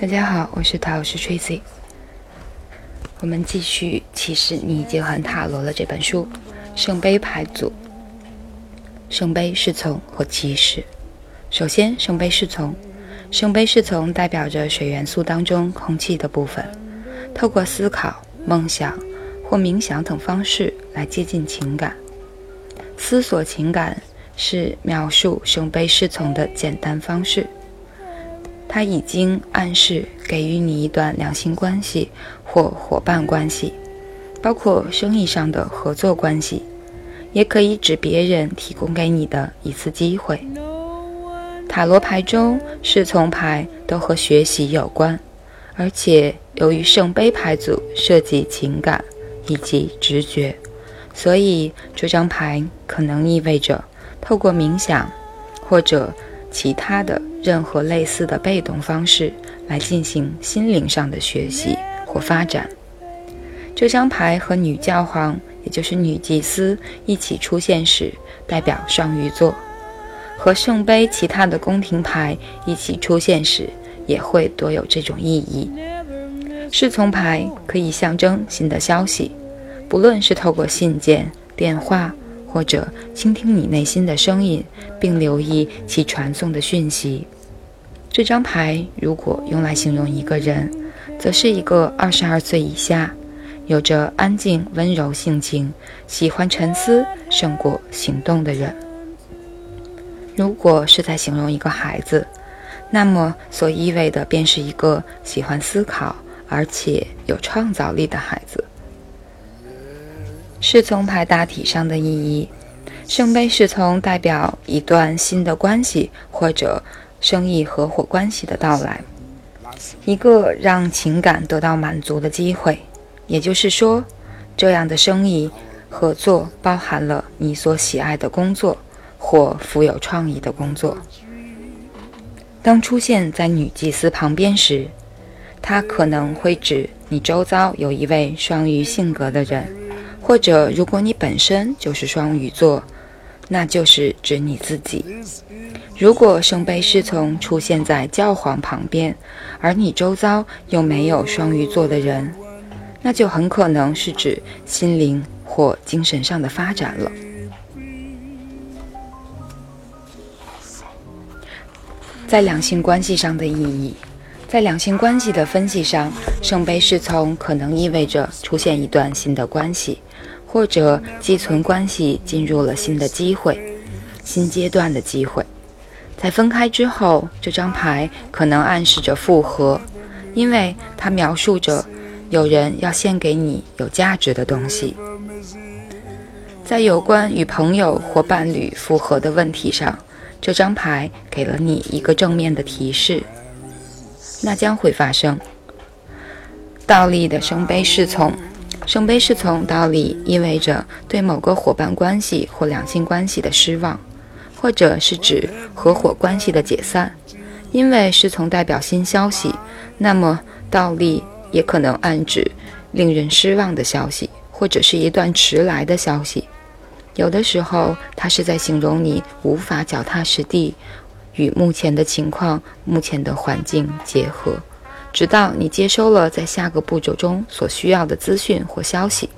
大家好，我是塔罗师 Tracy。我们继续《其实你已经很塔罗了》这本书，圣杯牌组。圣杯侍从或骑士。首先，圣杯侍从。圣杯侍从代表着水元素当中空气的部分，透过思考、梦想或冥想等方式来接近情感。思索情感是描述圣杯侍从的简单方式。它已经暗示给予你一段良性关系或伙伴关系，包括生意上的合作关系，也可以指别人提供给你的一次机会。塔罗牌中侍从牌都和学习有关，而且由于圣杯牌组涉及情感以及直觉，所以这张牌可能意味着透过冥想或者。其他的任何类似的被动方式来进行心灵上的学习或发展。这张牌和女教皇，也就是女祭司一起出现时，代表双鱼座；和圣杯其他的宫廷牌一起出现时，也会多有这种意义。侍从牌可以象征新的消息，不论是透过信件、电话。或者倾听你内心的声音，并留意其传送的讯息。这张牌如果用来形容一个人，则是一个二十二岁以下，有着安静温柔性情，喜欢沉思胜过行动的人。如果是在形容一个孩子，那么所意味的便是一个喜欢思考而且有创造力的孩子。侍从牌大体上的意义，圣杯侍从代表一段新的关系或者生意合伙关系的到来，一个让情感得到满足的机会。也就是说，这样的生意合作包含了你所喜爱的工作或富有创意的工作。当出现在女祭司旁边时，它可能会指你周遭有一位双鱼性格的人。或者，如果你本身就是双鱼座，那就是指你自己。如果圣杯侍从出现在教皇旁边，而你周遭又没有双鱼座的人，那就很可能是指心灵或精神上的发展了。在两性关系上的意义，在两性关系的分析上，圣杯侍从可能意味着出现一段新的关系。或者寄存关系进入了新的机会、新阶段的机会，在分开之后，这张牌可能暗示着复合，因为它描述着有人要献给你有价值的东西。在有关与朋友或伴侣复合的问题上，这张牌给了你一个正面的提示，那将会发生。倒立的圣杯侍从。圣杯侍从道理意味着对某个伙伴关系或两性关系的失望，或者是指合伙关系的解散。因为侍从代表新消息，那么倒立也可能暗指令人失望的消息，或者是一段迟来的消息。有的时候，它是在形容你无法脚踏实地与目前的情况、目前的环境结合。直到你接收了在下个步骤中所需要的资讯或消息，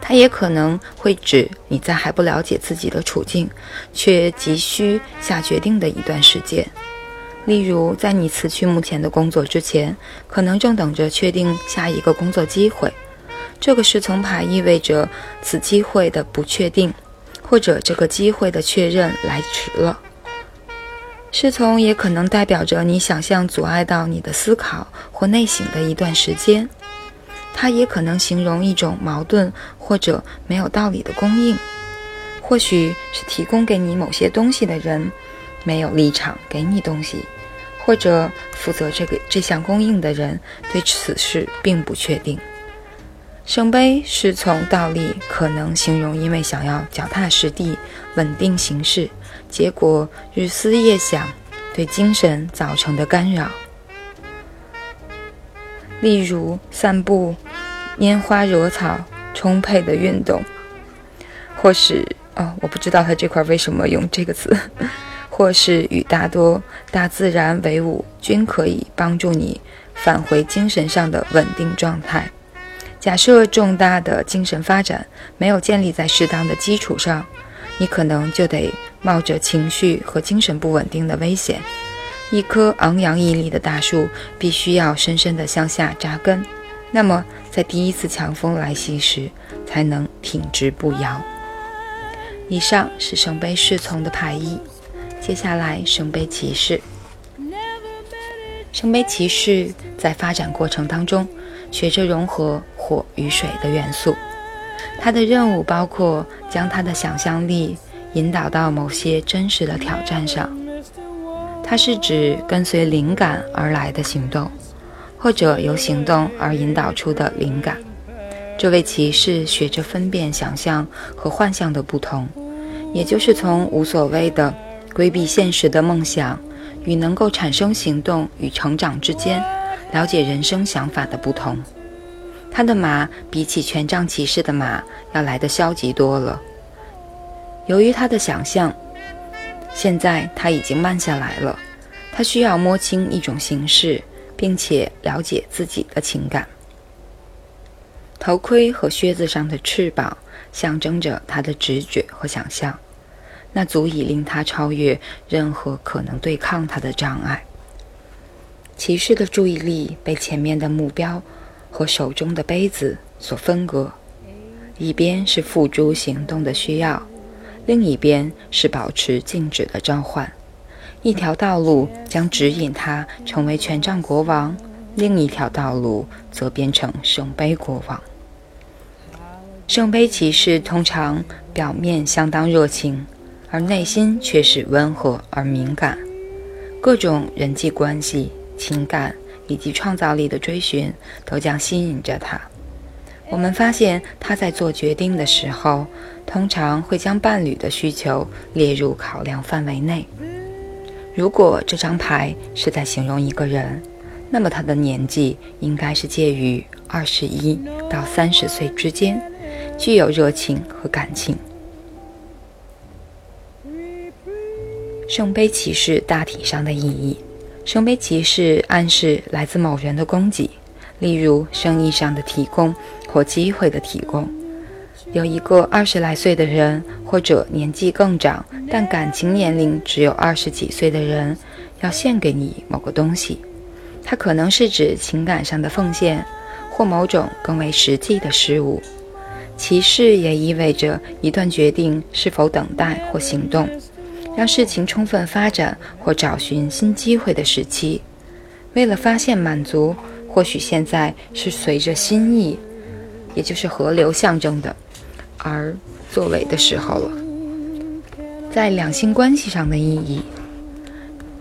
它也可能会指你在还不了解自己的处境，却急需下决定的一段时间。例如，在你辞去目前的工作之前，可能正等着确定下一个工作机会。这个侍从牌意味着此机会的不确定，或者这个机会的确认来迟了。侍从也可能代表着你想象阻碍到你的思考或内省的一段时间，它也可能形容一种矛盾或者没有道理的供应，或许是提供给你某些东西的人没有立场给你东西，或者负责这个这项供应的人对此事并不确定。圣杯侍从倒立，可能形容因为想要脚踏实地、稳定行事。结果日思夜想，对精神造成的干扰，例如散步、拈花惹草、充沛的运动，或是哦，我不知道他这块为什么用这个词，或是与大多大自然为伍，均可以帮助你返回精神上的稳定状态。假设重大的精神发展没有建立在适当的基础上，你可能就得冒着情绪和精神不稳定的危险。一棵昂扬屹立的大树必须要深深地向下扎根，那么在第一次强风来袭时才能挺直不摇。以上是圣杯侍从的牌意，接下来圣杯骑士。圣杯骑士在发展过程当中学着融合火与水的元素，他的任务包括将他的想象力引导到某些真实的挑战上。它是指跟随灵感而来的行动，或者由行动而引导出的灵感。这位骑士学着分辨想象和幻象的不同，也就是从无所谓的规避现实的梦想与能够产生行动与成长之间，了解人生想法的不同。他的马比起权杖骑士的马要来的消极多了，由于他的想象。现在他已经慢下来了，他需要摸清一种形式，并且了解自己的情感。头盔和靴子上的翅膀象征着他的直觉和想象，那足以令他超越任何可能对抗他的障碍。骑士的注意力被前面的目标和手中的杯子所分割，一边是付诸行动的需要。另一边是保持静止的召唤，一条道路将指引他成为权杖国王，另一条道路则变成圣杯国王。圣杯骑士通常表面相当热情，而内心却是温和而敏感，各种人际关系、情感以及创造力的追寻都将吸引着他。我们发现他在做决定的时候。通常会将伴侣的需求列入考量范围内。如果这张牌是在形容一个人，那么他的年纪应该是介于二十一到三十岁之间，具有热情和感情。圣杯骑士大体上的意义：圣杯骑士暗示来自某人的供给，例如生意上的提供或机会的提供。有一个二十来岁的人，或者年纪更长，但感情年龄只有二十几岁的人，要献给你某个东西。它可能是指情感上的奉献，或某种更为实际的事物。骑士也意味着一段决定是否等待或行动，让事情充分发展或找寻新机会的时期。为了发现满足，或许现在是随着心意，也就是河流象征的。而作为的时候了，在两性关系上的意义，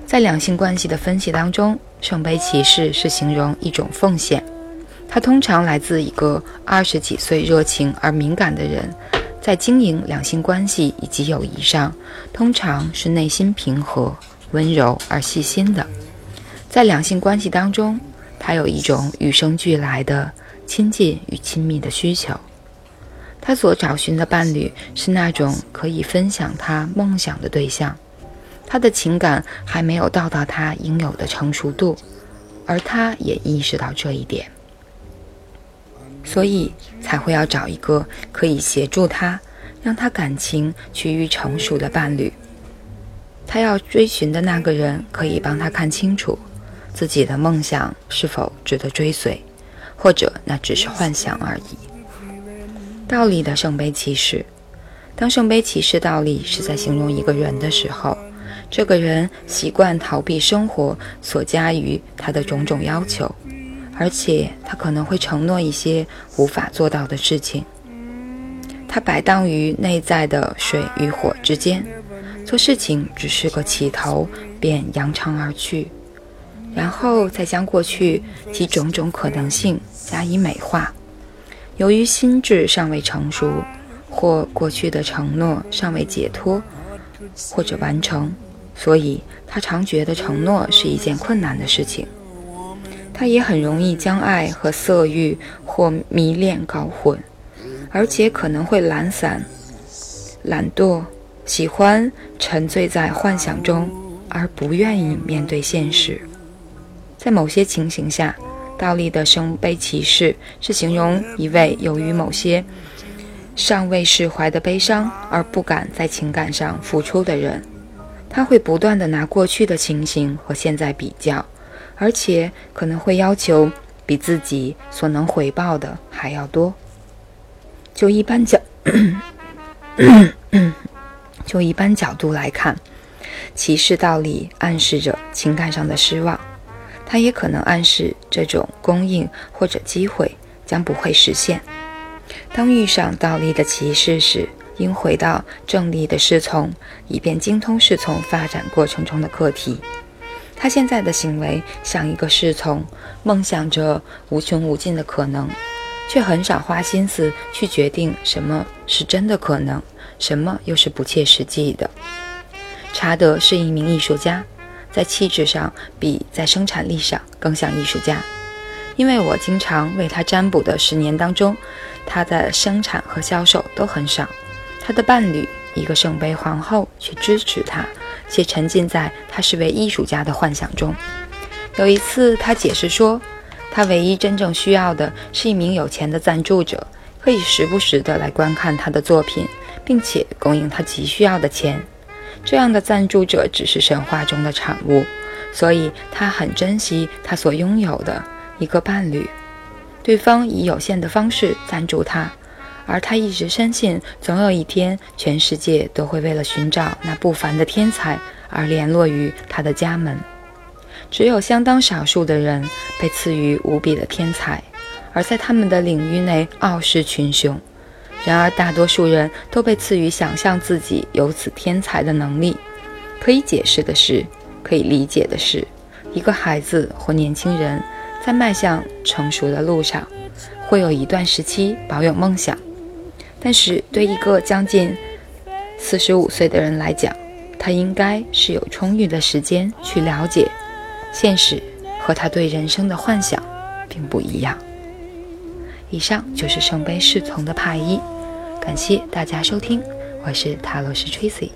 在两性关系的分析当中，圣杯骑士是形容一种奉献，它通常来自一个二十几岁、热情而敏感的人，在经营两性关系以及友谊上，通常是内心平和、温柔而细心的。在两性关系当中，他有一种与生俱来的亲近与亲密的需求。他所找寻的伴侣是那种可以分享他梦想的对象，他的情感还没有到达他应有的成熟度，而他也意识到这一点，所以才会要找一个可以协助他，让他感情趋于成熟的伴侣。他要追寻的那个人可以帮他看清楚自己的梦想是否值得追随，或者那只是幻想而已。倒立的圣杯骑士，当圣杯骑士倒立是在形容一个人的时候，这个人习惯逃避生活所加于他的种种要求，而且他可能会承诺一些无法做到的事情。他摆荡于内在的水与火之间，做事情只是个起头，便扬长而去，然后再将过去及种种可能性加以美化。由于心智尚未成熟，或过去的承诺尚未解脱或者完成，所以他常觉得承诺是一件困难的事情。他也很容易将爱和色欲或迷恋搞混，而且可能会懒散、懒惰、喜欢沉醉在幻想中，而不愿意面对现实。在某些情形下，倒立的圣杯骑士是形容一位由于某些尚未释怀的悲伤而不敢在情感上付出的人。他会不断地拿过去的情形和现在比较，而且可能会要求比自己所能回报的还要多。就一般角，就一般角度来看，骑士倒立暗示着情感上的失望，它也可能暗示这种供应或者机会将不会实现。当遇上倒立的骑士时，应回到正立的侍从，以便精通侍从发展过程中的课题。他现在的行为像一个侍从，梦想着无穷无尽的可能，却很少花心思去决定什么是真的可能，什么又是不切实际的。查德是一名艺术家，在气质上比在生产力上更像艺术家。因为我经常为他占卜的十年当中，他的生产和销售都很少。他的伴侣，一个圣杯皇后，却支持他，且沉浸在他是位艺术家的幻想中。有一次，他解释说，他唯一真正需要的是一名有钱的赞助者，可以时不时地来观看他的作品，并且供应他急需要的钱。这样的赞助者只是神话中的产物，所以他很珍惜他所拥有的一个伴侣。对方以有限的方式赞助他。而他一直深信，总有一天，全世界都会为了寻找那不凡的天才而联络于他的家门。只有相当少数的人被赐予无比的天才，而在他们的领域内傲视群雄。然而，大多数人都被赐予想象自己有此天才的能力。可以解释的是，可以理解的是，一个孩子或年轻人在迈向成熟的路上，会有一段时期保有梦想。但是对一个将近四十五岁的人来讲，他应该是有充裕的时间去了解现实和他对人生的幻想并不一样。以上就是圣杯侍从的派一，感谢大家收听，我是塔罗斯 Tracy。